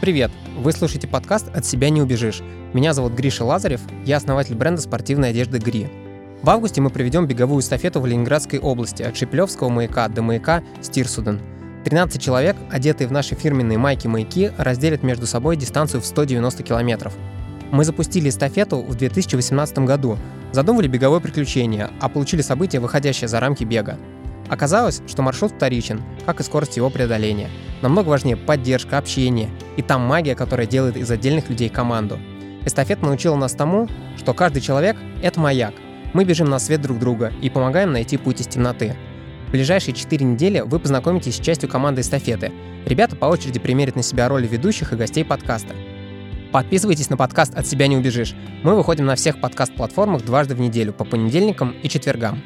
Привет! Вы слушаете подкаст «От себя не убежишь». Меня зовут Гриша Лазарев, я основатель бренда спортивной одежды «Гри». В августе мы проведем беговую эстафету в Ленинградской области от Шиплевского маяка до маяка Стирсуден. 13 человек, одетые в наши фирменные майки-маяки, разделят между собой дистанцию в 190 километров. Мы запустили эстафету в 2018 году, задумывали беговое приключение, а получили событие, выходящее за рамки бега. Оказалось, что маршрут вторичен, как и скорость его преодоления. Намного важнее поддержка, общение и там магия, которая делает из отдельных людей команду. Эстафета научила нас тому, что каждый человек — это маяк. Мы бежим на свет друг друга и помогаем найти путь из темноты. В ближайшие 4 недели вы познакомитесь с частью команды эстафеты. Ребята по очереди примерят на себя роли ведущих и гостей подкаста. Подписывайтесь на подкаст «От себя не убежишь». Мы выходим на всех подкаст-платформах дважды в неделю, по понедельникам и четвергам.